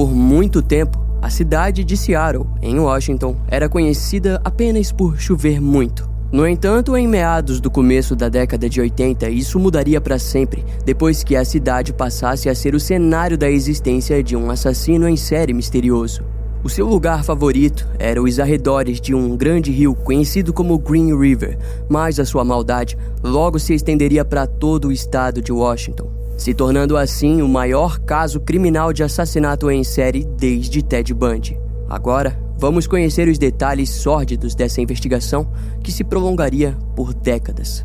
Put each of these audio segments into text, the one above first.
Por muito tempo, a cidade de Seattle, em Washington, era conhecida apenas por chover muito. No entanto, em meados do começo da década de 80, isso mudaria para sempre, depois que a cidade passasse a ser o cenário da existência de um assassino em série misterioso. O seu lugar favorito era os arredores de um grande rio conhecido como Green River, mas a sua maldade logo se estenderia para todo o estado de Washington, se tornando assim o maior caso criminal de assassinato em série desde Ted Bundy. Agora, vamos conhecer os detalhes sórdidos dessa investigação que se prolongaria por décadas.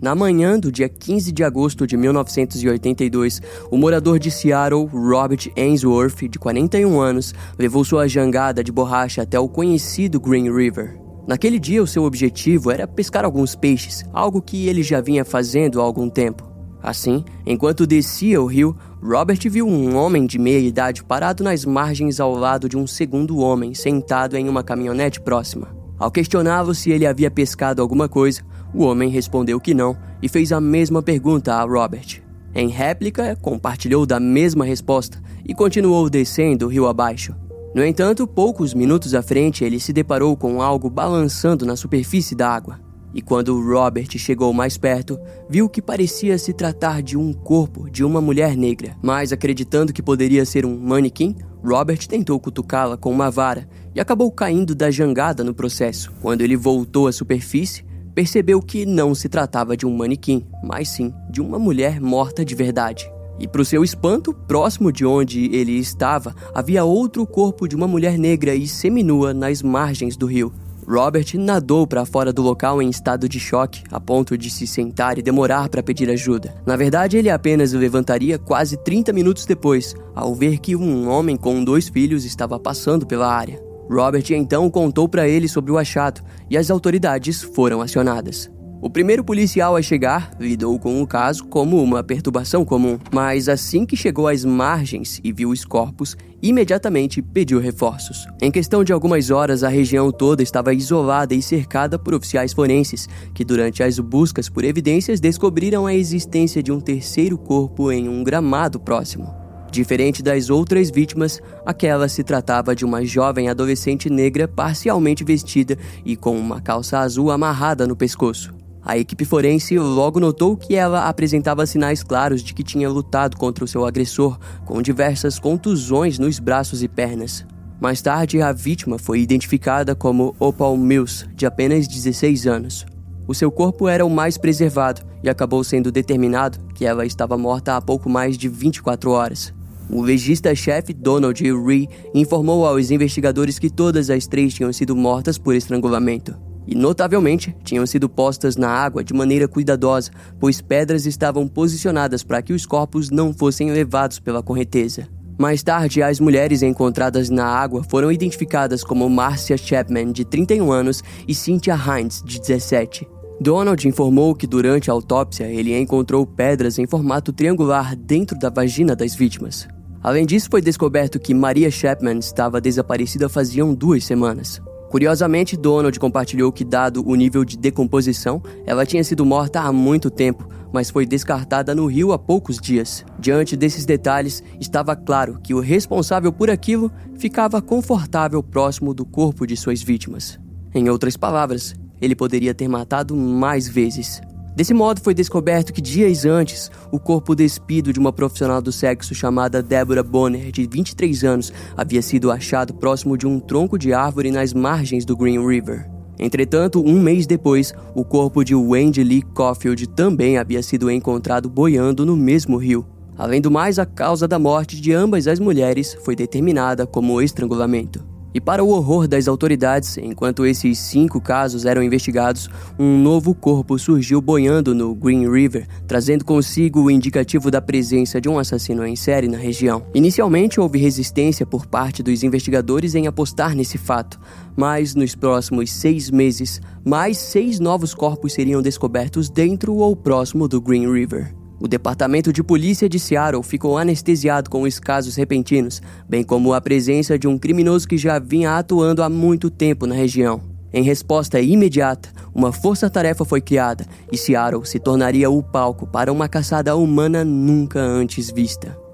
Na manhã do dia 15 de agosto de 1982, o morador de Seattle, Robert Ainsworth, de 41 anos, levou sua jangada de borracha até o conhecido Green River. Naquele dia, o seu objetivo era pescar alguns peixes, algo que ele já vinha fazendo há algum tempo. Assim, enquanto descia o rio, Robert viu um homem de meia idade parado nas margens ao lado de um segundo homem sentado em uma caminhonete próxima. Ao questioná-lo se ele havia pescado alguma coisa, o homem respondeu que não e fez a mesma pergunta a Robert. Em réplica, compartilhou da mesma resposta e continuou descendo o rio abaixo. No entanto, poucos minutos à frente, ele se deparou com algo balançando na superfície da água. E quando Robert chegou mais perto, viu que parecia se tratar de um corpo de uma mulher negra. Mas acreditando que poderia ser um manequim, Robert tentou cutucá-la com uma vara e acabou caindo da jangada no processo. Quando ele voltou à superfície, percebeu que não se tratava de um manequim, mas sim de uma mulher morta de verdade. E para o seu espanto, próximo de onde ele estava, havia outro corpo de uma mulher negra e seminua nas margens do rio. Robert nadou para fora do local em estado de choque, a ponto de se sentar e demorar para pedir ajuda. Na verdade, ele apenas o levantaria quase 30 minutos depois, ao ver que um homem com dois filhos estava passando pela área. Robert então contou para ele sobre o achado e as autoridades foram acionadas. O primeiro policial a chegar lidou com o caso como uma perturbação comum, mas assim que chegou às margens e viu os corpos, imediatamente pediu reforços. Em questão de algumas horas, a região toda estava isolada e cercada por oficiais forenses, que durante as buscas por evidências descobriram a existência de um terceiro corpo em um gramado próximo. Diferente das outras vítimas, aquela se tratava de uma jovem adolescente negra parcialmente vestida e com uma calça azul amarrada no pescoço. A equipe forense logo notou que ela apresentava sinais claros de que tinha lutado contra o seu agressor, com diversas contusões nos braços e pernas. Mais tarde, a vítima foi identificada como Opal Mills, de apenas 16 anos. O seu corpo era o mais preservado e acabou sendo determinado que ela estava morta há pouco mais de 24 horas. O legista-chefe Donald Ree informou aos investigadores que todas as três tinham sido mortas por estrangulamento. E, notavelmente, tinham sido postas na água de maneira cuidadosa, pois pedras estavam posicionadas para que os corpos não fossem levados pela correnteza. Mais tarde, as mulheres encontradas na água foram identificadas como Marcia Chapman, de 31 anos, e Cynthia Hines, de 17. Donald informou que durante a autópsia ele encontrou pedras em formato triangular dentro da vagina das vítimas. Além disso, foi descoberto que Maria Chapman estava desaparecida faziam duas semanas. Curiosamente, Donald compartilhou que, dado o nível de decomposição, ela tinha sido morta há muito tempo, mas foi descartada no rio há poucos dias. Diante desses detalhes, estava claro que o responsável por aquilo ficava confortável próximo do corpo de suas vítimas. Em outras palavras, ele poderia ter matado mais vezes. Desse modo, foi descoberto que dias antes, o corpo despido de uma profissional do sexo chamada Deborah Bonner, de 23 anos, havia sido achado próximo de um tronco de árvore nas margens do Green River. Entretanto, um mês depois, o corpo de Wendy Lee Caulfield também havia sido encontrado boiando no mesmo rio. Além do mais, a causa da morte de ambas as mulheres foi determinada como estrangulamento. E para o horror das autoridades, enquanto esses cinco casos eram investigados, um novo corpo surgiu boiando no Green River, trazendo consigo o indicativo da presença de um assassino em série na região. Inicialmente houve resistência por parte dos investigadores em apostar nesse fato, mas nos próximos seis meses, mais seis novos corpos seriam descobertos dentro ou próximo do Green River. O Departamento de Polícia de Seattle ficou anestesiado com os casos repentinos, bem como a presença de um criminoso que já vinha atuando há muito tempo na região. Em resposta imediata, uma força-tarefa foi criada e Seattle se tornaria o palco para uma caçada humana nunca antes vista.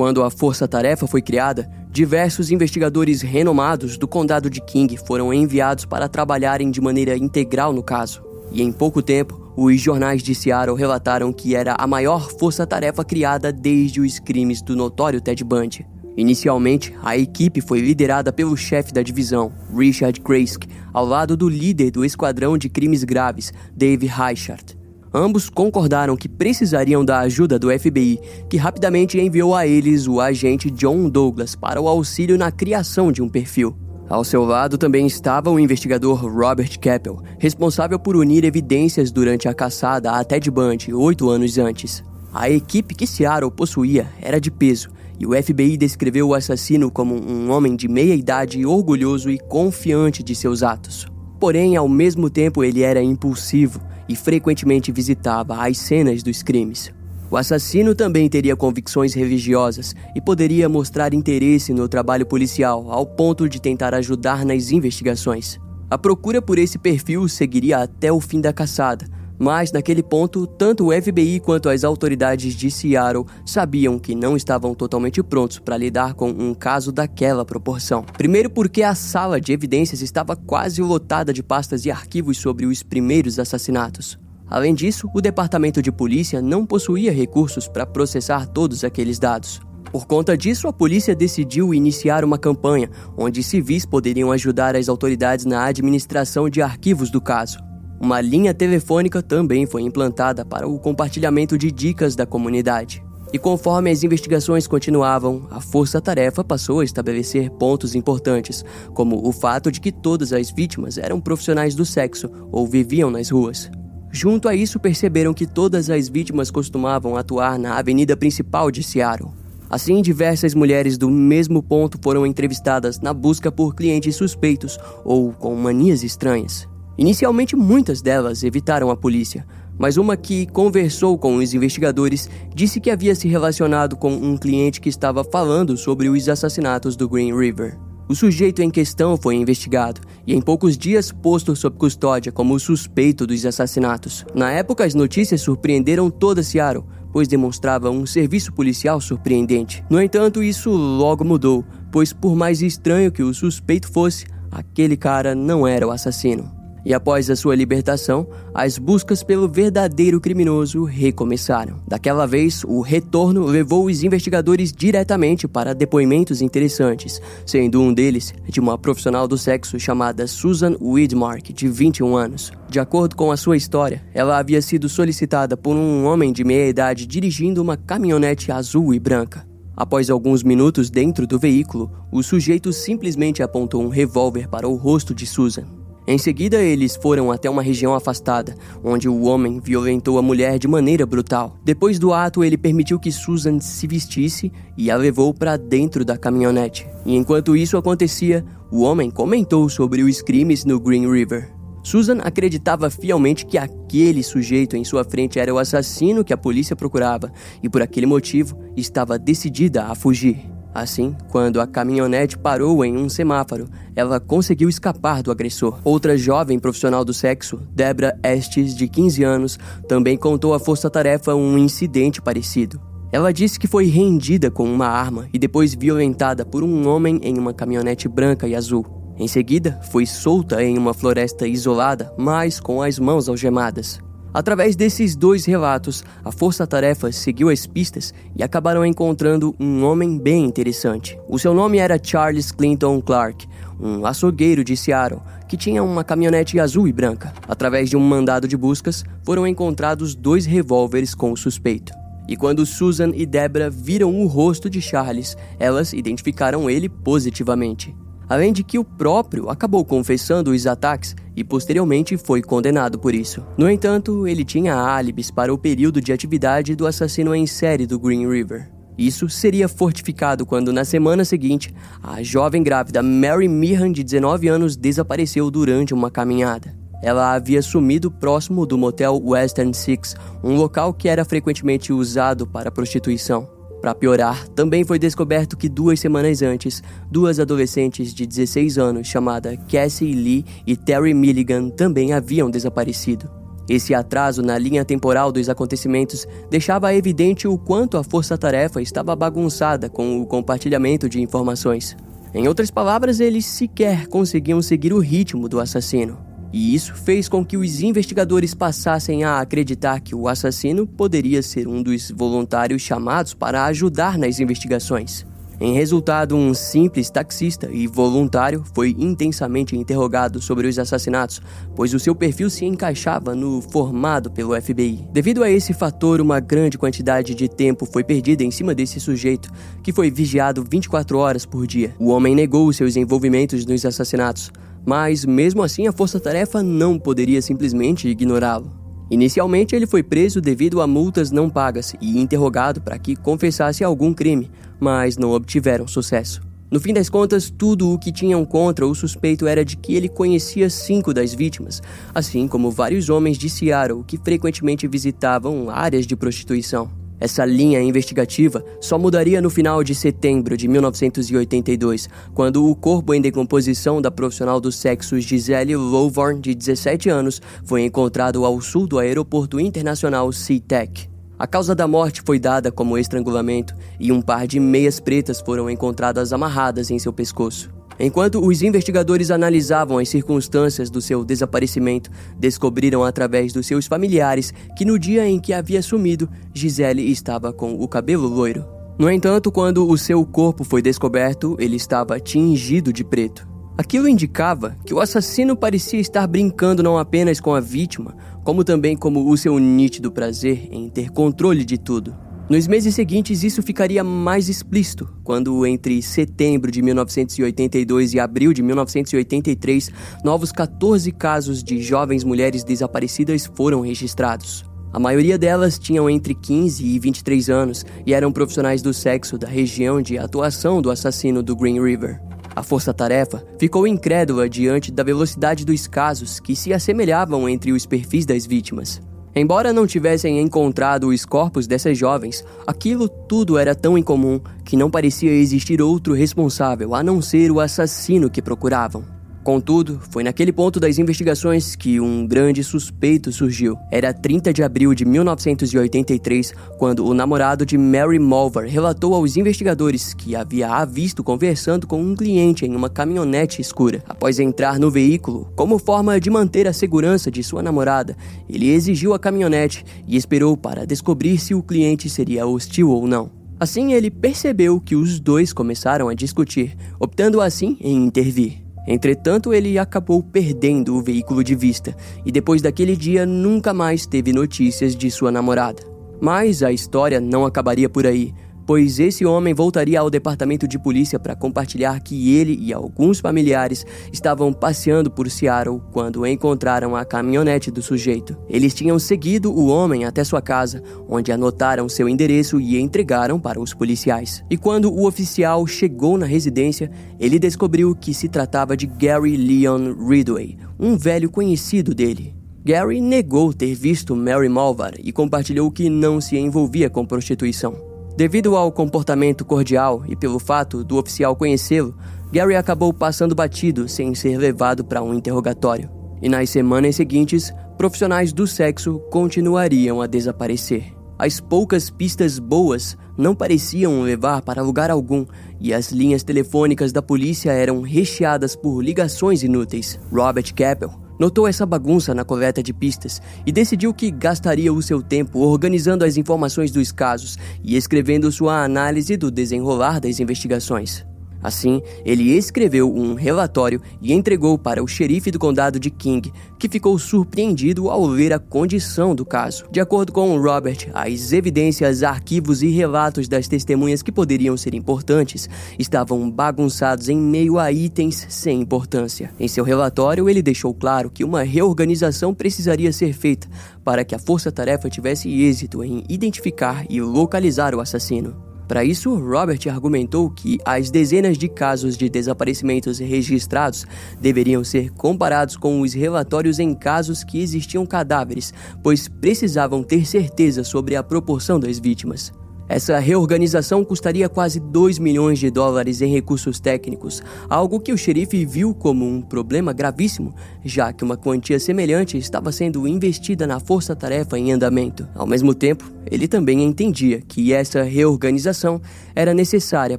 Quando a força-tarefa foi criada, diversos investigadores renomados do condado de King foram enviados para trabalharem de maneira integral no caso. E em pouco tempo, os jornais de Seattle relataram que era a maior força-tarefa criada desde os crimes do notório Ted Bundy. Inicialmente, a equipe foi liderada pelo chefe da divisão, Richard Krask, ao lado do líder do esquadrão de crimes graves, Dave Reichert. Ambos concordaram que precisariam da ajuda do FBI, que rapidamente enviou a eles o agente John Douglas para o auxílio na criação de um perfil. Ao seu lado também estava o investigador Robert Keppel, responsável por unir evidências durante a caçada a Ted Bundy oito anos antes. A equipe que Seattle possuía era de peso, e o FBI descreveu o assassino como um homem de meia idade orgulhoso e confiante de seus atos. Porém, ao mesmo tempo, ele era impulsivo e frequentemente visitava as cenas dos crimes. O assassino também teria convicções religiosas e poderia mostrar interesse no trabalho policial ao ponto de tentar ajudar nas investigações. A procura por esse perfil seguiria até o fim da caçada, mas naquele ponto, tanto o FBI quanto as autoridades de Seattle sabiam que não estavam totalmente prontos para lidar com um caso daquela proporção. Primeiro, porque a sala de evidências estava quase lotada de pastas e arquivos sobre os primeiros assassinatos. Além disso, o departamento de polícia não possuía recursos para processar todos aqueles dados. Por conta disso, a polícia decidiu iniciar uma campanha onde civis poderiam ajudar as autoridades na administração de arquivos do caso. Uma linha telefônica também foi implantada para o compartilhamento de dicas da comunidade. E conforme as investigações continuavam, a força-tarefa passou a estabelecer pontos importantes, como o fato de que todas as vítimas eram profissionais do sexo ou viviam nas ruas. Junto a isso, perceberam que todas as vítimas costumavam atuar na avenida principal de Seattle. Assim, diversas mulheres do mesmo ponto foram entrevistadas na busca por clientes suspeitos ou com manias estranhas. Inicialmente, muitas delas evitaram a polícia, mas uma que conversou com os investigadores disse que havia se relacionado com um cliente que estava falando sobre os assassinatos do Green River. O sujeito em questão foi investigado e em poucos dias posto sob custódia como suspeito dos assassinatos. Na época, as notícias surpreenderam toda Seattle, pois demonstrava um serviço policial surpreendente. No entanto, isso logo mudou, pois por mais estranho que o suspeito fosse, aquele cara não era o assassino. E após a sua libertação, as buscas pelo verdadeiro criminoso recomeçaram. Daquela vez, o retorno levou os investigadores diretamente para depoimentos interessantes, sendo um deles de uma profissional do sexo chamada Susan Widmark, de 21 anos. De acordo com a sua história, ela havia sido solicitada por um homem de meia idade dirigindo uma caminhonete azul e branca. Após alguns minutos dentro do veículo, o sujeito simplesmente apontou um revólver para o rosto de Susan. Em seguida, eles foram até uma região afastada, onde o homem violentou a mulher de maneira brutal. Depois do ato, ele permitiu que Susan se vestisse e a levou para dentro da caminhonete. E enquanto isso acontecia, o homem comentou sobre os crimes no Green River. Susan acreditava fielmente que aquele sujeito em sua frente era o assassino que a polícia procurava e, por aquele motivo, estava decidida a fugir. Assim, quando a caminhonete parou em um semáforo, ela conseguiu escapar do agressor. Outra jovem profissional do sexo, Debra Estes, de 15 anos, também contou à força-tarefa um incidente parecido. Ela disse que foi rendida com uma arma e depois violentada por um homem em uma caminhonete branca e azul. Em seguida, foi solta em uma floresta isolada, mas com as mãos algemadas. Através desses dois relatos, a força-tarefa seguiu as pistas e acabaram encontrando um homem bem interessante. O seu nome era Charles Clinton Clark, um açougueiro de Seattle, que tinha uma caminhonete azul e branca. Através de um mandado de buscas, foram encontrados dois revólveres com o suspeito. E quando Susan e Debra viram o rosto de Charles, elas identificaram ele positivamente. Além de que o próprio acabou confessando os ataques e posteriormente foi condenado por isso. No entanto, ele tinha álibis para o período de atividade do assassino em série do Green River. Isso seria fortificado quando, na semana seguinte, a jovem grávida Mary Meehan, de 19 anos, desapareceu durante uma caminhada. Ela havia sumido próximo do motel Western Six, um local que era frequentemente usado para prostituição. Para piorar, também foi descoberto que duas semanas antes, duas adolescentes de 16 anos, chamadas Cassie Lee e Terry Milligan, também haviam desaparecido. Esse atraso na linha temporal dos acontecimentos deixava evidente o quanto a força-tarefa estava bagunçada com o compartilhamento de informações. Em outras palavras, eles sequer conseguiam seguir o ritmo do assassino. E isso fez com que os investigadores passassem a acreditar que o assassino poderia ser um dos voluntários chamados para ajudar nas investigações. Em resultado, um simples taxista e voluntário foi intensamente interrogado sobre os assassinatos, pois o seu perfil se encaixava no formado pelo FBI. Devido a esse fator, uma grande quantidade de tempo foi perdida em cima desse sujeito, que foi vigiado 24 horas por dia. O homem negou seus envolvimentos nos assassinatos, mas mesmo assim a força-tarefa não poderia simplesmente ignorá-lo. Inicialmente, ele foi preso devido a multas não pagas e interrogado para que confessasse algum crime, mas não obtiveram sucesso. No fim das contas, tudo o que tinham contra o suspeito era de que ele conhecia cinco das vítimas, assim como vários homens de Seattle que frequentemente visitavam áreas de prostituição. Essa linha investigativa só mudaria no final de setembro de 1982, quando o corpo em decomposição da profissional do sexo Gisele Lovorn, de 17 anos, foi encontrado ao sul do aeroporto internacional SeaTac. A causa da morte foi dada como estrangulamento e um par de meias pretas foram encontradas amarradas em seu pescoço. Enquanto os investigadores analisavam as circunstâncias do seu desaparecimento, descobriram através dos seus familiares que no dia em que havia sumido, Gisele estava com o cabelo loiro. No entanto, quando o seu corpo foi descoberto, ele estava tingido de preto. Aquilo indicava que o assassino parecia estar brincando não apenas com a vítima, como também com o seu nítido prazer em ter controle de tudo. Nos meses seguintes, isso ficaria mais explícito, quando entre setembro de 1982 e abril de 1983, novos 14 casos de jovens mulheres desaparecidas foram registrados. A maioria delas tinham entre 15 e 23 anos e eram profissionais do sexo da região de atuação do assassino do Green River. A força-tarefa ficou incrédula diante da velocidade dos casos que se assemelhavam entre os perfis das vítimas. Embora não tivessem encontrado os corpos dessas jovens, aquilo tudo era tão incomum que não parecia existir outro responsável a não ser o assassino que procuravam. Contudo, foi naquele ponto das investigações que um grande suspeito surgiu. Era 30 de abril de 1983, quando o namorado de Mary Mulver relatou aos investigadores que havia a visto conversando com um cliente em uma caminhonete escura. Após entrar no veículo, como forma de manter a segurança de sua namorada, ele exigiu a caminhonete e esperou para descobrir se o cliente seria hostil ou não. Assim, ele percebeu que os dois começaram a discutir, optando assim em intervir. Entretanto, ele acabou perdendo o veículo de vista e depois daquele dia nunca mais teve notícias de sua namorada. Mas a história não acabaria por aí, pois esse homem voltaria ao departamento de polícia para compartilhar que ele e alguns familiares estavam passeando por Seattle quando encontraram a caminhonete do sujeito. Eles tinham seguido o homem até sua casa, onde anotaram seu endereço e entregaram para os policiais. E quando o oficial chegou na residência, ele descobriu que se tratava de Gary Leon Ridway, um velho conhecido dele. Gary negou ter visto Mary Malvar e compartilhou que não se envolvia com prostituição. Devido ao comportamento cordial e pelo fato do oficial conhecê-lo, Gary acabou passando batido sem ser levado para um interrogatório. E nas semanas seguintes, profissionais do sexo continuariam a desaparecer. As poucas pistas boas não pareciam levar para lugar algum e as linhas telefônicas da polícia eram recheadas por ligações inúteis. Robert Keppel notou essa bagunça na coleta de pistas e decidiu que gastaria o seu tempo organizando as informações dos casos e escrevendo sua análise do desenrolar das investigações. Assim, ele escreveu um relatório e entregou para o xerife do condado de King, que ficou surpreendido ao ver a condição do caso. De acordo com Robert, as evidências, arquivos e relatos das testemunhas que poderiam ser importantes estavam bagunçados em meio a itens sem importância. Em seu relatório, ele deixou claro que uma reorganização precisaria ser feita para que a força-tarefa tivesse êxito em identificar e localizar o assassino. Para isso, Robert argumentou que as dezenas de casos de desaparecimentos registrados deveriam ser comparados com os relatórios em casos que existiam cadáveres, pois precisavam ter certeza sobre a proporção das vítimas. Essa reorganização custaria quase 2 milhões de dólares em recursos técnicos, algo que o xerife viu como um problema gravíssimo, já que uma quantia semelhante estava sendo investida na força-tarefa em andamento. Ao mesmo tempo, ele também entendia que essa reorganização era necessária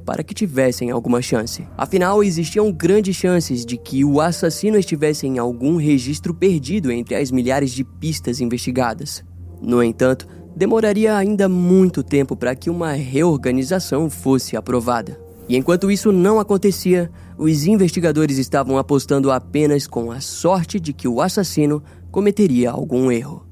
para que tivessem alguma chance. Afinal, existiam grandes chances de que o assassino estivesse em algum registro perdido entre as milhares de pistas investigadas. No entanto, demoraria ainda muito tempo para que uma reorganização fosse aprovada. E enquanto isso não acontecia, os investigadores estavam apostando apenas com a sorte de que o assassino cometeria algum erro.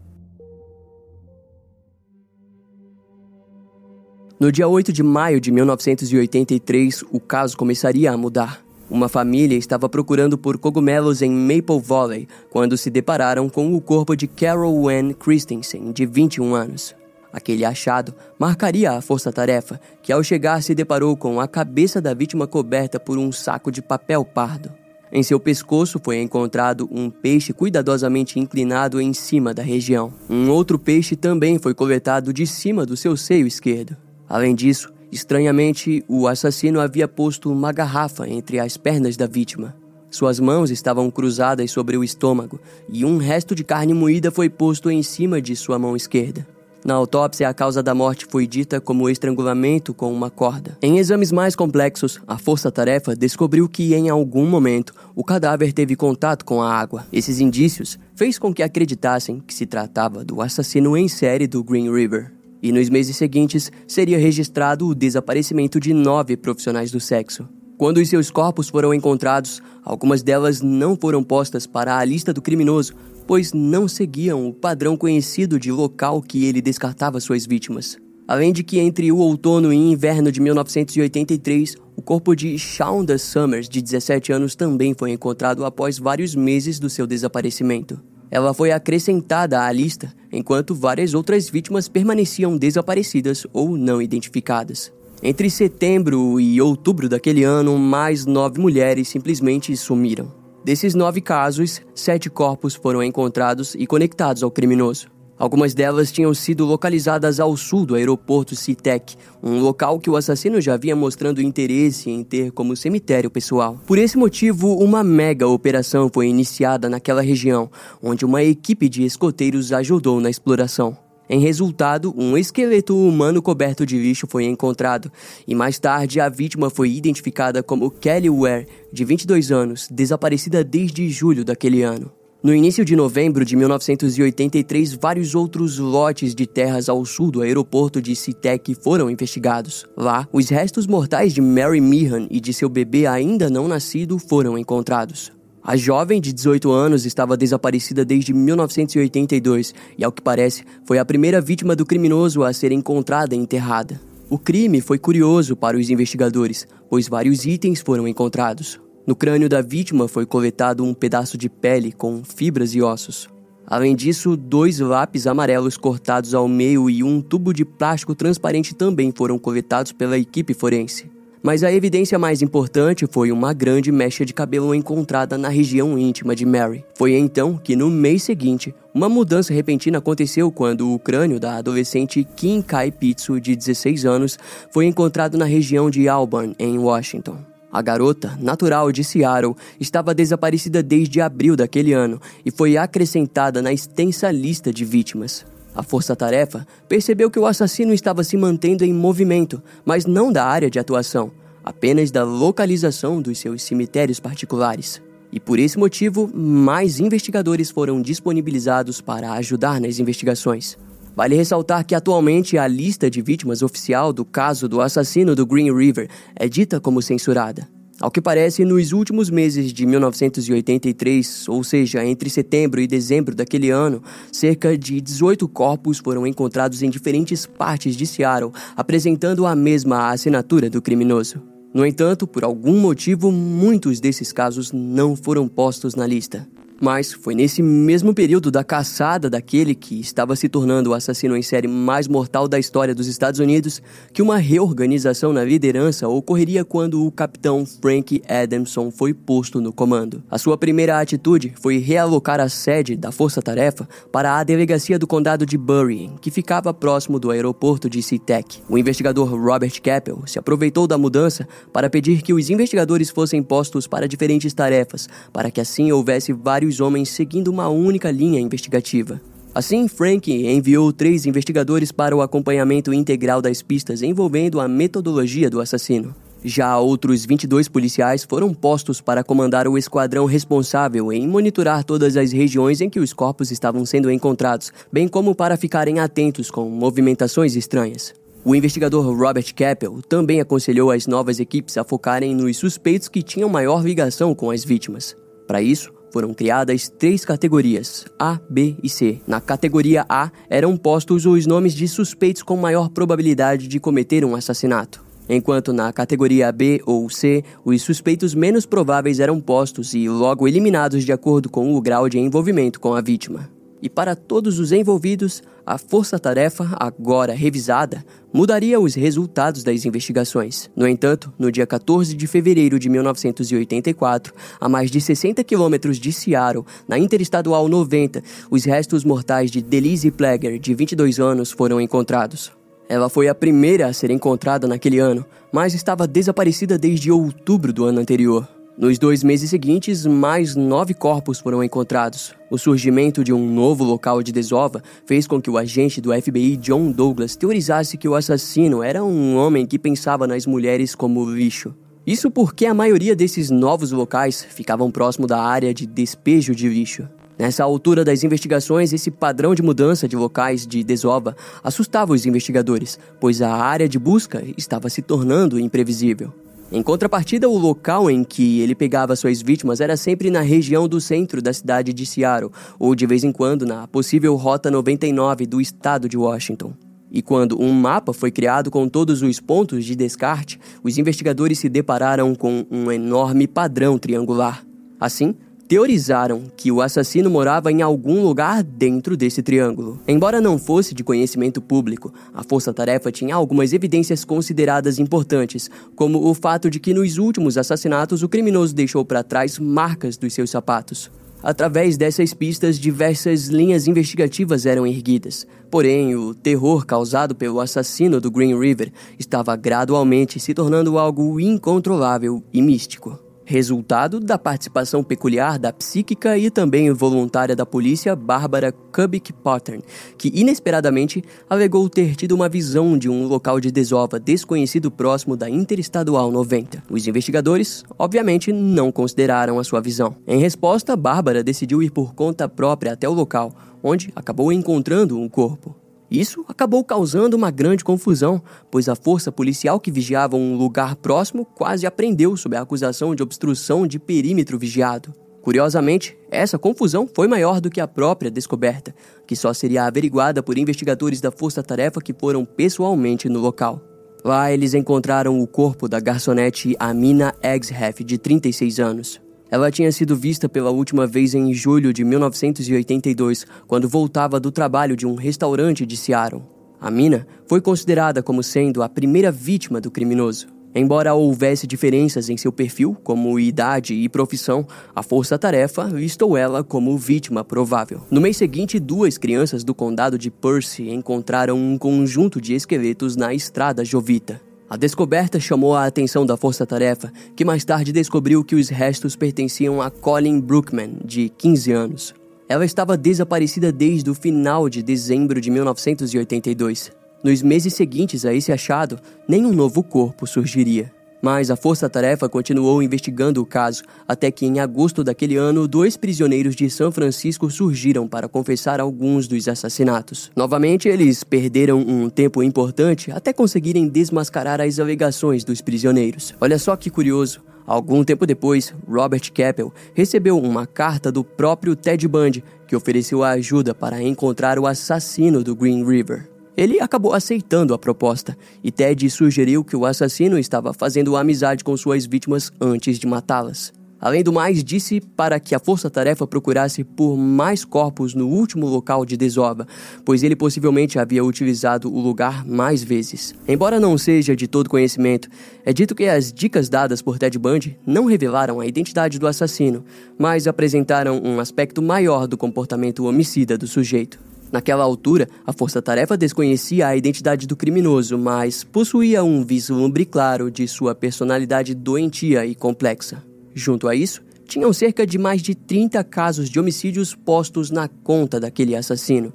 No dia 8 de maio de 1983, o caso começaria a mudar. Uma família estava procurando por cogumelos em Maple Valley quando se depararam com o corpo de Carol Ann Christensen, de 21 anos. Aquele achado marcaria a força-tarefa, que ao chegar se deparou com a cabeça da vítima coberta por um saco de papel pardo. Em seu pescoço foi encontrado um peixe cuidadosamente inclinado em cima da região. Um outro peixe também foi coletado de cima do seu seio esquerdo. Além disso, Estranhamente, o assassino havia posto uma garrafa entre as pernas da vítima. Suas mãos estavam cruzadas sobre o estômago e um resto de carne moída foi posto em cima de sua mão esquerda. Na autópsia, a causa da morte foi dita como estrangulamento com uma corda. Em exames mais complexos, a força-tarefa descobriu que, em algum momento, o cadáver teve contato com a água. Esses indícios fez com que acreditassem que se tratava do assassino em série do Green River e nos meses seguintes seria registrado o desaparecimento de nove profissionais do sexo. Quando os seus corpos foram encontrados, algumas delas não foram postas para a lista do criminoso, pois não seguiam o padrão conhecido de local que ele descartava suas vítimas. Além de que entre o outono e inverno de 1983, o corpo de Shaunda Summers, de 17 anos, também foi encontrado após vários meses do seu desaparecimento. Ela foi acrescentada à lista, enquanto várias outras vítimas permaneciam desaparecidas ou não identificadas. Entre setembro e outubro daquele ano, mais nove mulheres simplesmente sumiram. Desses nove casos, sete corpos foram encontrados e conectados ao criminoso. Algumas delas tinham sido localizadas ao sul do aeroporto Citec, um local que o assassino já havia mostrando interesse em ter como cemitério pessoal. Por esse motivo, uma mega operação foi iniciada naquela região, onde uma equipe de escoteiros ajudou na exploração. Em resultado, um esqueleto humano coberto de lixo foi encontrado, e mais tarde a vítima foi identificada como Kelly Ware, de 22 anos, desaparecida desde julho daquele ano. No início de novembro de 1983, vários outros lotes de terras ao sul do aeroporto de Citec foram investigados. Lá, os restos mortais de Mary Meehan e de seu bebê ainda não nascido foram encontrados. A jovem de 18 anos estava desaparecida desde 1982 e, ao que parece, foi a primeira vítima do criminoso a ser encontrada e enterrada. O crime foi curioso para os investigadores, pois vários itens foram encontrados. No crânio da vítima foi coletado um pedaço de pele com fibras e ossos. Além disso, dois lápis amarelos cortados ao meio e um tubo de plástico transparente também foram coletados pela equipe forense. Mas a evidência mais importante foi uma grande mecha de cabelo encontrada na região íntima de Mary. Foi então que, no mês seguinte, uma mudança repentina aconteceu quando o crânio da adolescente Kim Kai Pitsu, de 16 anos, foi encontrado na região de Auburn, em Washington. A garota, natural de Seattle, estava desaparecida desde abril daquele ano e foi acrescentada na extensa lista de vítimas. A força-tarefa percebeu que o assassino estava se mantendo em movimento, mas não da área de atuação, apenas da localização dos seus cemitérios particulares. E por esse motivo, mais investigadores foram disponibilizados para ajudar nas investigações. Vale ressaltar que atualmente a lista de vítimas oficial do caso do assassino do Green River é dita como censurada. Ao que parece, nos últimos meses de 1983, ou seja, entre setembro e dezembro daquele ano, cerca de 18 corpos foram encontrados em diferentes partes de Seattle, apresentando a mesma assinatura do criminoso. No entanto, por algum motivo, muitos desses casos não foram postos na lista. Mas foi nesse mesmo período da caçada daquele que estava se tornando o assassino em série mais mortal da história dos Estados Unidos que uma reorganização na liderança ocorreria quando o capitão Frank Adamson foi posto no comando. A sua primeira atitude foi realocar a sede da Força Tarefa para a delegacia do condado de Bury, que ficava próximo do aeroporto de SeaTac. O investigador Robert Keppel se aproveitou da mudança para pedir que os investigadores fossem postos para diferentes tarefas, para que assim houvesse vários vários homens seguindo uma única linha investigativa. Assim, Frank enviou três investigadores para o acompanhamento integral das pistas envolvendo a metodologia do assassino. Já outros 22 policiais foram postos para comandar o esquadrão responsável em monitorar todas as regiões em que os corpos estavam sendo encontrados, bem como para ficarem atentos com movimentações estranhas. O investigador Robert Keppel também aconselhou as novas equipes a focarem nos suspeitos que tinham maior ligação com as vítimas. Para isso, foram criadas três categorias, A, B e C. Na categoria A eram postos os nomes de suspeitos com maior probabilidade de cometer um assassinato, enquanto na categoria B ou C, os suspeitos menos prováveis eram postos e logo eliminados de acordo com o grau de envolvimento com a vítima. E para todos os envolvidos, a força-tarefa, agora revisada, mudaria os resultados das investigações. No entanto, no dia 14 de fevereiro de 1984, a mais de 60 quilômetros de Seattle, na Interestadual 90, os restos mortais de Delise Plager, de 22 anos, foram encontrados. Ela foi a primeira a ser encontrada naquele ano, mas estava desaparecida desde outubro do ano anterior. Nos dois meses seguintes, mais nove corpos foram encontrados. O surgimento de um novo local de desova fez com que o agente do FBI John Douglas teorizasse que o assassino era um homem que pensava nas mulheres como lixo. Isso porque a maioria desses novos locais ficavam próximo da área de despejo de lixo. Nessa altura das investigações, esse padrão de mudança de locais de desova assustava os investigadores, pois a área de busca estava se tornando imprevisível. Em contrapartida, o local em que ele pegava suas vítimas era sempre na região do centro da cidade de Seattle, ou de vez em quando na possível Rota 99 do estado de Washington. E quando um mapa foi criado com todos os pontos de descarte, os investigadores se depararam com um enorme padrão triangular. Assim, teorizaram que o assassino morava em algum lugar dentro desse triângulo. Embora não fosse de conhecimento público, a força-tarefa tinha algumas evidências consideradas importantes, como o fato de que nos últimos assassinatos o criminoso deixou para trás marcas dos seus sapatos. Através dessas pistas, diversas linhas investigativas eram erguidas. Porém, o terror causado pelo assassino do Green River estava gradualmente se tornando algo incontrolável e místico resultado da participação peculiar da psíquica e também voluntária da polícia Bárbara Kubik Pattern, que inesperadamente alegou ter tido uma visão de um local de desova desconhecido próximo da Interestadual 90. Os investigadores, obviamente, não consideraram a sua visão. Em resposta, Bárbara decidiu ir por conta própria até o local, onde acabou encontrando um corpo. Isso acabou causando uma grande confusão, pois a força policial que vigiava um lugar próximo quase apreendeu sob a acusação de obstrução de perímetro vigiado. Curiosamente, essa confusão foi maior do que a própria descoberta, que só seria averiguada por investigadores da Força Tarefa que foram pessoalmente no local. Lá eles encontraram o corpo da garçonete Amina Eggshef, de 36 anos. Ela tinha sido vista pela última vez em julho de 1982, quando voltava do trabalho de um restaurante de Seattle. A mina foi considerada como sendo a primeira vítima do criminoso. Embora houvesse diferenças em seu perfil, como idade e profissão, a força-tarefa listou ela como vítima provável. No mês seguinte, duas crianças do condado de Percy encontraram um conjunto de esqueletos na estrada Jovita. A descoberta chamou a atenção da Força Tarefa, que mais tarde descobriu que os restos pertenciam a Colin Brookman, de 15 anos. Ela estava desaparecida desde o final de dezembro de 1982. Nos meses seguintes a esse achado, nenhum novo corpo surgiria. Mas a força-tarefa continuou investigando o caso, até que em agosto daquele ano, dois prisioneiros de São Francisco surgiram para confessar alguns dos assassinatos. Novamente, eles perderam um tempo importante até conseguirem desmascarar as alegações dos prisioneiros. Olha só que curioso. Algum tempo depois, Robert Keppel recebeu uma carta do próprio Ted Bundy que ofereceu ajuda para encontrar o assassino do Green River. Ele acabou aceitando a proposta e Ted sugeriu que o assassino estava fazendo amizade com suas vítimas antes de matá-las. Além do mais, disse para que a força-tarefa procurasse por mais corpos no último local de desova, pois ele possivelmente havia utilizado o lugar mais vezes. Embora não seja de todo conhecimento, é dito que as dicas dadas por Ted Bundy não revelaram a identidade do assassino, mas apresentaram um aspecto maior do comportamento homicida do sujeito. Naquela altura, a força-tarefa desconhecia a identidade do criminoso, mas possuía um vislumbre claro de sua personalidade doentia e complexa. Junto a isso, tinham cerca de mais de 30 casos de homicídios postos na conta daquele assassino,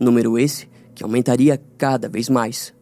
número esse que aumentaria cada vez mais.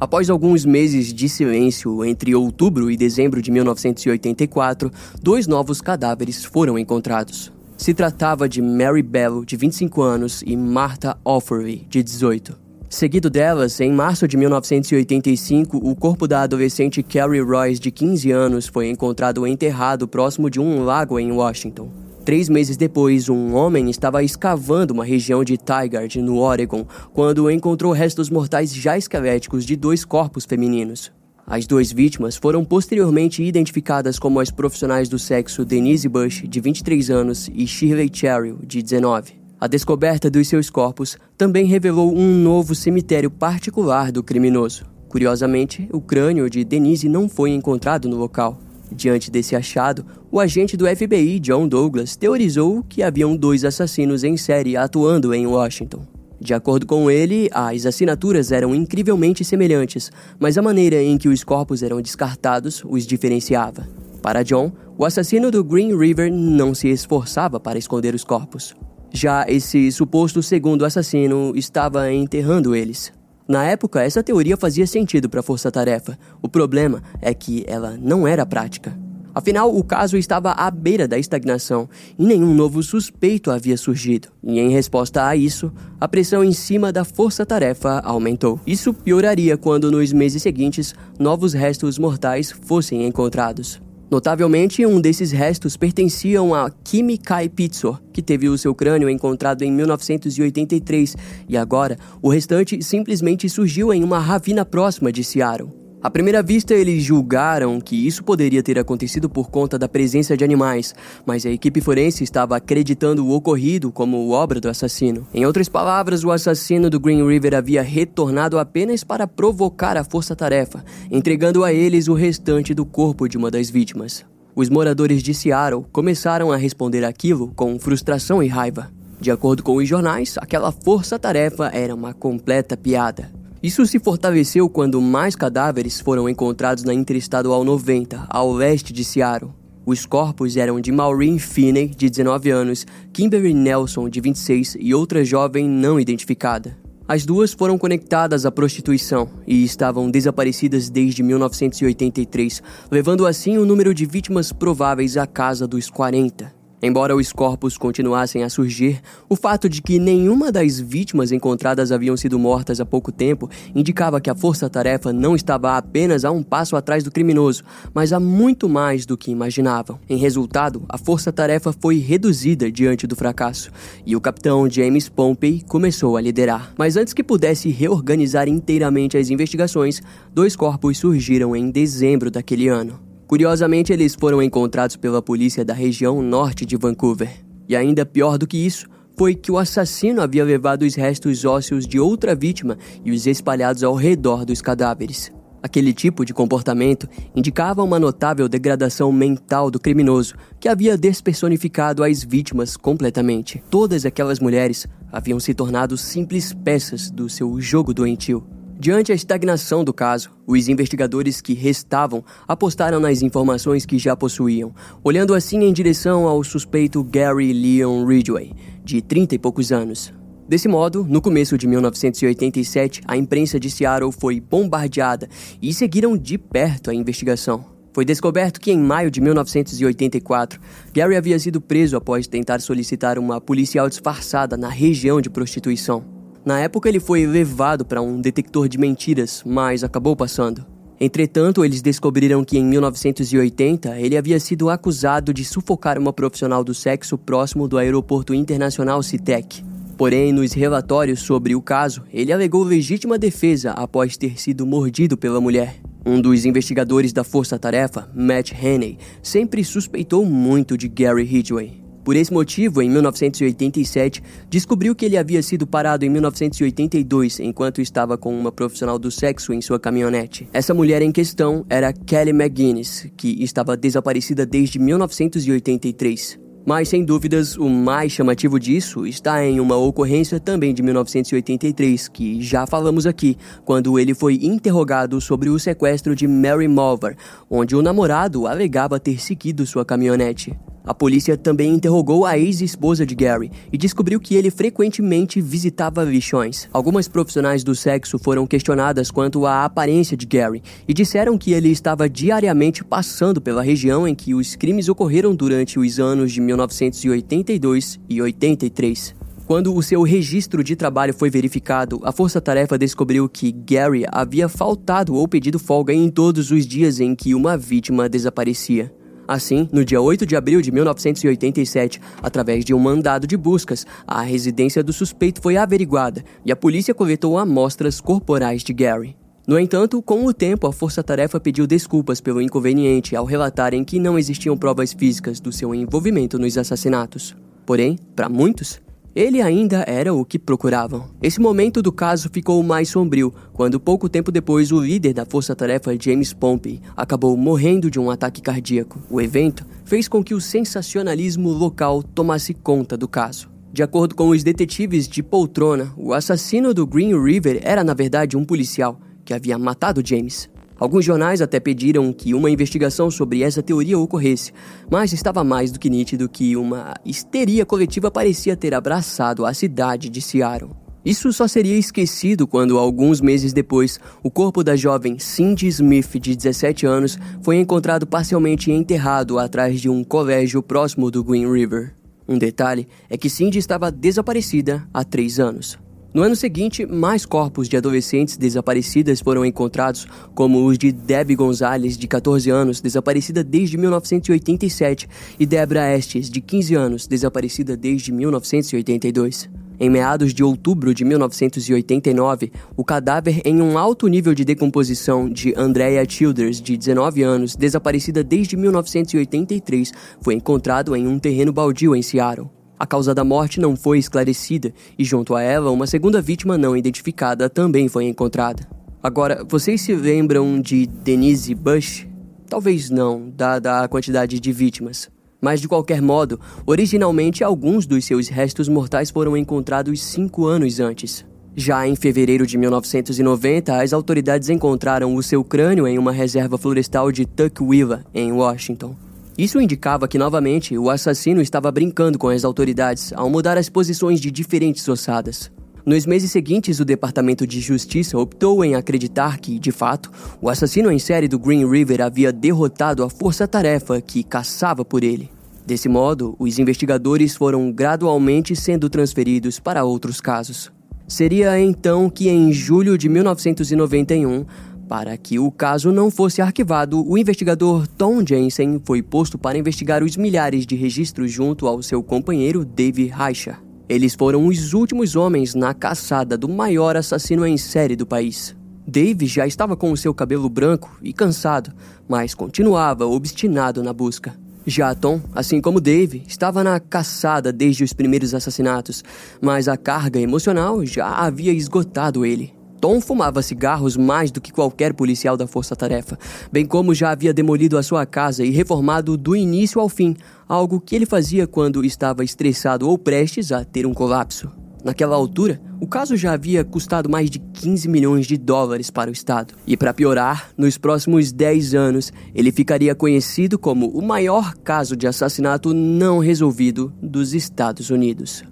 Após alguns meses de silêncio entre outubro e dezembro de 1984, dois novos cadáveres foram encontrados. Se tratava de Mary Bello, de 25 anos, e Martha Offery, de 18. Seguido delas, em março de 1985, o corpo da adolescente Carrie Royce, de 15 anos, foi encontrado enterrado próximo de um lago em Washington. Três meses depois, um homem estava escavando uma região de Tigard, no Oregon, quando encontrou restos mortais já esqueléticos de dois corpos femininos. As duas vítimas foram posteriormente identificadas como as profissionais do sexo Denise Bush, de 23 anos, e Shirley Cheryl, de 19. A descoberta dos seus corpos também revelou um novo cemitério particular do criminoso. Curiosamente, o crânio de Denise não foi encontrado no local. Diante desse achado, o agente do FBI, John Douglas, teorizou que haviam dois assassinos em série atuando em Washington. De acordo com ele, as assinaturas eram incrivelmente semelhantes, mas a maneira em que os corpos eram descartados os diferenciava. Para John, o assassino do Green River não se esforçava para esconder os corpos. Já esse suposto segundo assassino estava enterrando eles. Na época, essa teoria fazia sentido para a Força-Tarefa. O problema é que ela não era prática. Afinal, o caso estava à beira da estagnação e nenhum novo suspeito havia surgido. E em resposta a isso, a pressão em cima da força-tarefa aumentou. Isso pioraria quando, nos meses seguintes, novos restos mortais fossem encontrados. Notavelmente, um desses restos pertencia a Kimi Kai Pitsor, que teve o seu crânio encontrado em 1983, e agora o restante simplesmente surgiu em uma ravina próxima de Seattle. À primeira vista, eles julgaram que isso poderia ter acontecido por conta da presença de animais, mas a equipe forense estava acreditando o ocorrido como obra do assassino. Em outras palavras, o assassino do Green River havia retornado apenas para provocar a força-tarefa, entregando a eles o restante do corpo de uma das vítimas. Os moradores de Seattle começaram a responder aquilo com frustração e raiva. De acordo com os jornais, aquela força-tarefa era uma completa piada. Isso se fortaleceu quando mais cadáveres foram encontrados na Interestadual 90, ao leste de Seattle. Os corpos eram de Maureen Finney, de 19 anos, Kimberly Nelson, de 26 e outra jovem não identificada. As duas foram conectadas à prostituição e estavam desaparecidas desde 1983, levando assim o número de vítimas prováveis à casa dos 40. Embora os corpos continuassem a surgir, o fato de que nenhuma das vítimas encontradas haviam sido mortas há pouco tempo indicava que a força-tarefa não estava apenas a um passo atrás do criminoso, mas a muito mais do que imaginavam. Em resultado, a força-tarefa foi reduzida diante do fracasso e o capitão James Pompey começou a liderar. Mas antes que pudesse reorganizar inteiramente as investigações, dois corpos surgiram em dezembro daquele ano. Curiosamente, eles foram encontrados pela polícia da região norte de Vancouver. E ainda pior do que isso, foi que o assassino havia levado os restos ósseos de outra vítima e os espalhados ao redor dos cadáveres. Aquele tipo de comportamento indicava uma notável degradação mental do criminoso, que havia despersonificado as vítimas completamente. Todas aquelas mulheres haviam se tornado simples peças do seu jogo doentio. Diante a estagnação do caso, os investigadores que restavam apostaram nas informações que já possuíam, olhando assim em direção ao suspeito Gary Leon Ridgway, de 30 e poucos anos. Desse modo, no começo de 1987, a imprensa de Seattle foi bombardeada e seguiram de perto a investigação. Foi descoberto que em maio de 1984, Gary havia sido preso após tentar solicitar uma policial disfarçada na região de prostituição. Na época, ele foi levado para um detector de mentiras, mas acabou passando. Entretanto, eles descobriram que em 1980 ele havia sido acusado de sufocar uma profissional do sexo próximo do aeroporto internacional Citec. Porém, nos relatórios sobre o caso, ele alegou legítima defesa após ter sido mordido pela mulher. Um dos investigadores da Força Tarefa, Matt Haney, sempre suspeitou muito de Gary Ridgway. Por esse motivo, em 1987, descobriu que ele havia sido parado em 1982 enquanto estava com uma profissional do sexo em sua caminhonete. Essa mulher em questão era Kelly McGuinness, que estava desaparecida desde 1983. Mas, sem dúvidas, o mais chamativo disso está em uma ocorrência também de 1983, que já falamos aqui, quando ele foi interrogado sobre o sequestro de Mary Mulver, onde o namorado alegava ter seguido sua caminhonete. A polícia também interrogou a ex-esposa de Gary e descobriu que ele frequentemente visitava lixões. Algumas profissionais do sexo foram questionadas quanto à aparência de Gary e disseram que ele estava diariamente passando pela região em que os crimes ocorreram durante os anos de 1982 e 83. Quando o seu registro de trabalho foi verificado, a força-tarefa descobriu que Gary havia faltado ou pedido folga em todos os dias em que uma vítima desaparecia. Assim, no dia 8 de abril de 1987, através de um mandado de buscas, a residência do suspeito foi averiguada e a polícia coletou amostras corporais de Gary. No entanto, com o tempo, a força-tarefa pediu desculpas pelo inconveniente ao relatarem que não existiam provas físicas do seu envolvimento nos assassinatos. Porém, para muitos, ele ainda era o que procuravam. Esse momento do caso ficou mais sombrio quando, pouco tempo depois, o líder da força-tarefa, James Pompey, acabou morrendo de um ataque cardíaco. O evento fez com que o sensacionalismo local tomasse conta do caso. De acordo com os detetives de poltrona, o assassino do Green River era, na verdade, um policial que havia matado James. Alguns jornais até pediram que uma investigação sobre essa teoria ocorresse, mas estava mais do que nítido que uma histeria coletiva parecia ter abraçado a cidade de Seattle. Isso só seria esquecido quando, alguns meses depois, o corpo da jovem Cindy Smith, de 17 anos, foi encontrado parcialmente enterrado atrás de um colégio próximo do Green River. Um detalhe é que Cindy estava desaparecida há três anos. No ano seguinte, mais corpos de adolescentes desaparecidas foram encontrados, como os de Debbie Gonzalez, de 14 anos, desaparecida desde 1987, e Debra Estes, de 15 anos, desaparecida desde 1982. Em meados de outubro de 1989, o cadáver em um alto nível de decomposição de Andrea Childers, de 19 anos, desaparecida desde 1983, foi encontrado em um terreno baldio em Seattle. A causa da morte não foi esclarecida e, junto a ela, uma segunda vítima não identificada também foi encontrada. Agora, vocês se lembram de Denise Bush? Talvez não, dada a quantidade de vítimas. Mas, de qualquer modo, originalmente alguns dos seus restos mortais foram encontrados cinco anos antes. Já em fevereiro de 1990, as autoridades encontraram o seu crânio em uma reserva florestal de Tukwila, em Washington. Isso indicava que, novamente, o assassino estava brincando com as autoridades ao mudar as posições de diferentes ossadas. Nos meses seguintes, o Departamento de Justiça optou em acreditar que, de fato, o assassino em série do Green River havia derrotado a força-tarefa que caçava por ele. Desse modo, os investigadores foram gradualmente sendo transferidos para outros casos. Seria então que, em julho de 1991, para que o caso não fosse arquivado, o investigador Tom Jensen foi posto para investigar os milhares de registros junto ao seu companheiro Dave Reicher. Eles foram os últimos homens na caçada do maior assassino em série do país. Dave já estava com o seu cabelo branco e cansado, mas continuava obstinado na busca. Já Tom, assim como Dave, estava na caçada desde os primeiros assassinatos, mas a carga emocional já havia esgotado ele. Tom fumava cigarros mais do que qualquer policial da força-tarefa, bem como já havia demolido a sua casa e reformado do início ao fim, algo que ele fazia quando estava estressado ou prestes a ter um colapso. Naquela altura, o caso já havia custado mais de 15 milhões de dólares para o Estado. E para piorar, nos próximos 10 anos, ele ficaria conhecido como o maior caso de assassinato não resolvido dos Estados Unidos.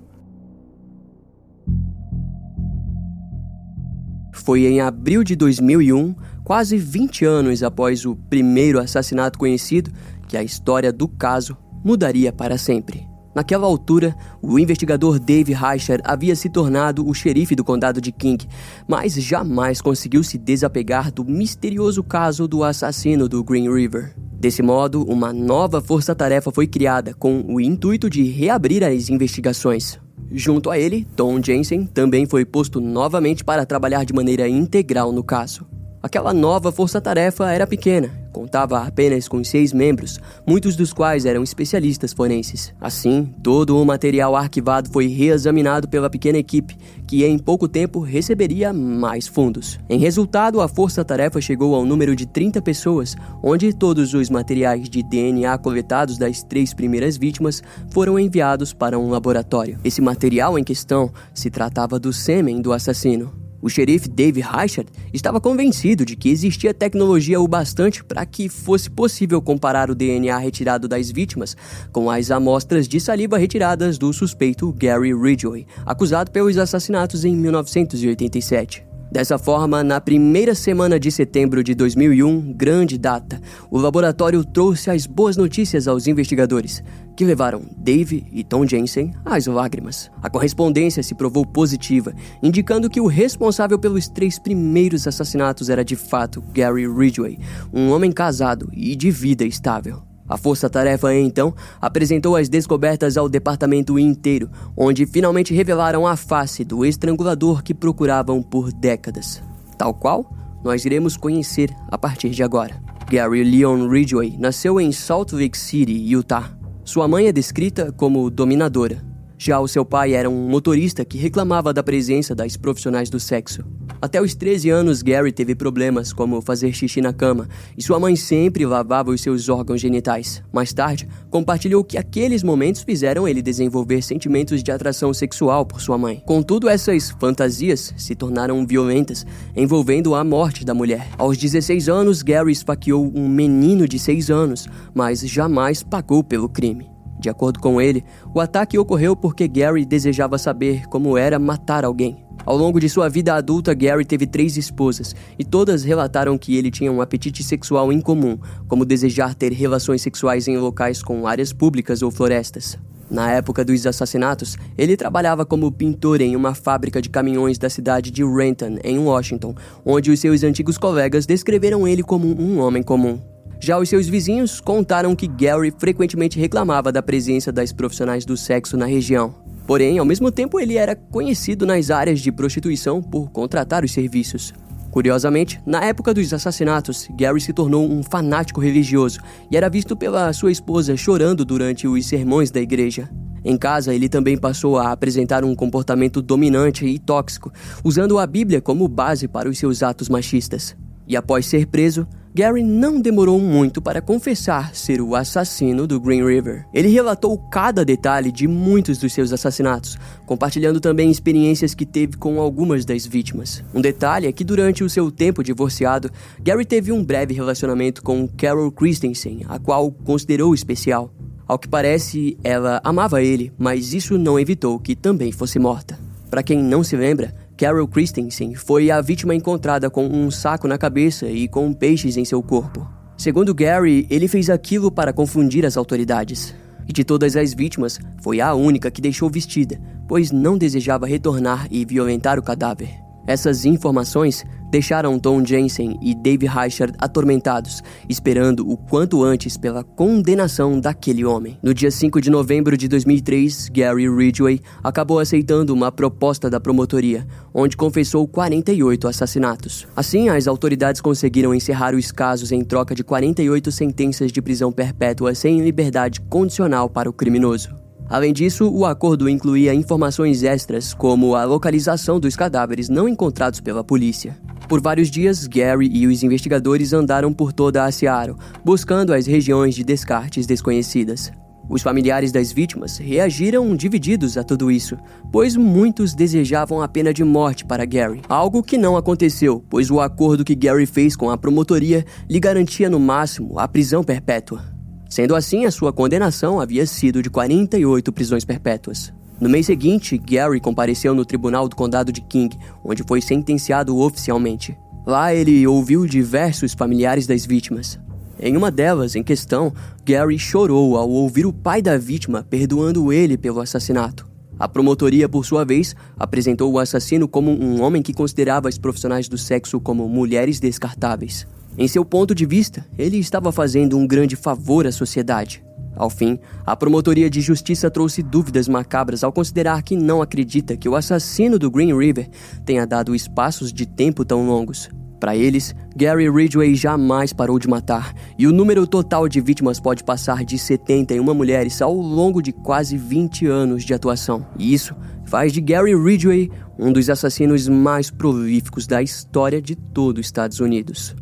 Foi em abril de 2001, quase 20 anos após o primeiro assassinato conhecido, que a história do caso mudaria para sempre. Naquela altura, o investigador Dave Reicher havia se tornado o xerife do condado de King, mas jamais conseguiu se desapegar do misterioso caso do assassino do Green River. Desse modo, uma nova força-tarefa foi criada com o intuito de reabrir as investigações. Junto a ele, Tom Jensen também foi posto novamente para trabalhar de maneira integral no caso. Aquela nova força-tarefa era pequena, contava apenas com seis membros, muitos dos quais eram especialistas forenses. Assim, todo o material arquivado foi reexaminado pela pequena equipe, que em pouco tempo receberia mais fundos. Em resultado, a força-tarefa chegou ao número de 30 pessoas, onde todos os materiais de DNA coletados das três primeiras vítimas foram enviados para um laboratório. Esse material em questão se tratava do sêmen do assassino. O xerife Dave Reichert estava convencido de que existia tecnologia o bastante para que fosse possível comparar o DNA retirado das vítimas com as amostras de saliva retiradas do suspeito Gary Ridgway, acusado pelos assassinatos em 1987. Dessa forma, na primeira semana de setembro de 2001, grande data, o laboratório trouxe as boas notícias aos investigadores, que levaram Dave e Tom Jensen às lágrimas. A correspondência se provou positiva, indicando que o responsável pelos três primeiros assassinatos era de fato Gary Ridgway, um homem casado e de vida estável. A força-tarefa, então, apresentou as descobertas ao departamento inteiro, onde finalmente revelaram a face do estrangulador que procuravam por décadas. Tal qual nós iremos conhecer a partir de agora. Gary Leon Ridgway nasceu em Salt Lake City, Utah. Sua mãe é descrita como dominadora. Já o seu pai era um motorista que reclamava da presença das profissionais do sexo. Até os 13 anos, Gary teve problemas como fazer xixi na cama e sua mãe sempre lavava os seus órgãos genitais. Mais tarde, compartilhou que aqueles momentos fizeram ele desenvolver sentimentos de atração sexual por sua mãe. Contudo, essas fantasias se tornaram violentas, envolvendo a morte da mulher. Aos 16 anos, Gary esfaqueou um menino de 6 anos, mas jamais pagou pelo crime. De acordo com ele, o ataque ocorreu porque Gary desejava saber como era matar alguém. Ao longo de sua vida adulta, Gary teve três esposas e todas relataram que ele tinha um apetite sexual incomum, como desejar ter relações sexuais em locais com áreas públicas ou florestas. Na época dos assassinatos, ele trabalhava como pintor em uma fábrica de caminhões da cidade de Renton, em Washington, onde os seus antigos colegas descreveram ele como um homem comum. Já os seus vizinhos contaram que Gary frequentemente reclamava da presença das profissionais do sexo na região. Porém, ao mesmo tempo, ele era conhecido nas áreas de prostituição por contratar os serviços. Curiosamente, na época dos assassinatos, Gary se tornou um fanático religioso e era visto pela sua esposa chorando durante os sermões da igreja. Em casa, ele também passou a apresentar um comportamento dominante e tóxico, usando a Bíblia como base para os seus atos machistas. E após ser preso, Gary não demorou muito para confessar ser o assassino do Green River. Ele relatou cada detalhe de muitos dos seus assassinatos, compartilhando também experiências que teve com algumas das vítimas. Um detalhe é que durante o seu tempo divorciado, Gary teve um breve relacionamento com Carol Christensen, a qual considerou especial. Ao que parece, ela amava ele, mas isso não evitou que também fosse morta. Para quem não se lembra, Carol Christensen foi a vítima encontrada com um saco na cabeça e com peixes em seu corpo. Segundo Gary, ele fez aquilo para confundir as autoridades. E de todas as vítimas, foi a única que deixou vestida, pois não desejava retornar e violentar o cadáver. Essas informações deixaram Tom Jensen e Dave Reichert atormentados, esperando o quanto antes pela condenação daquele homem. No dia 5 de novembro de 2003, Gary Ridgway acabou aceitando uma proposta da promotoria, onde confessou 48 assassinatos. Assim, as autoridades conseguiram encerrar os casos em troca de 48 sentenças de prisão perpétua sem liberdade condicional para o criminoso. Além disso, o acordo incluía informações extras, como a localização dos cadáveres não encontrados pela polícia. Por vários dias, Gary e os investigadores andaram por toda a Seattle, buscando as regiões de descartes desconhecidas. Os familiares das vítimas reagiram divididos a tudo isso, pois muitos desejavam a pena de morte para Gary, algo que não aconteceu, pois o acordo que Gary fez com a promotoria lhe garantia no máximo a prisão perpétua. Sendo assim, a sua condenação havia sido de 48 prisões perpétuas. No mês seguinte, Gary compareceu no tribunal do condado de King, onde foi sentenciado oficialmente. Lá ele ouviu diversos familiares das vítimas. Em uma delas, em questão, Gary chorou ao ouvir o pai da vítima perdoando ele pelo assassinato. A promotoria, por sua vez, apresentou o assassino como um homem que considerava as profissionais do sexo como mulheres descartáveis. Em seu ponto de vista, ele estava fazendo um grande favor à sociedade. Ao fim, a promotoria de justiça trouxe dúvidas macabras ao considerar que não acredita que o assassino do Green River tenha dado espaços de tempo tão longos. Para eles, Gary Ridgway jamais parou de matar, e o número total de vítimas pode passar de 71 mulheres ao longo de quase 20 anos de atuação. E isso faz de Gary Ridgway um dos assassinos mais prolíficos da história de todo os Estados Unidos.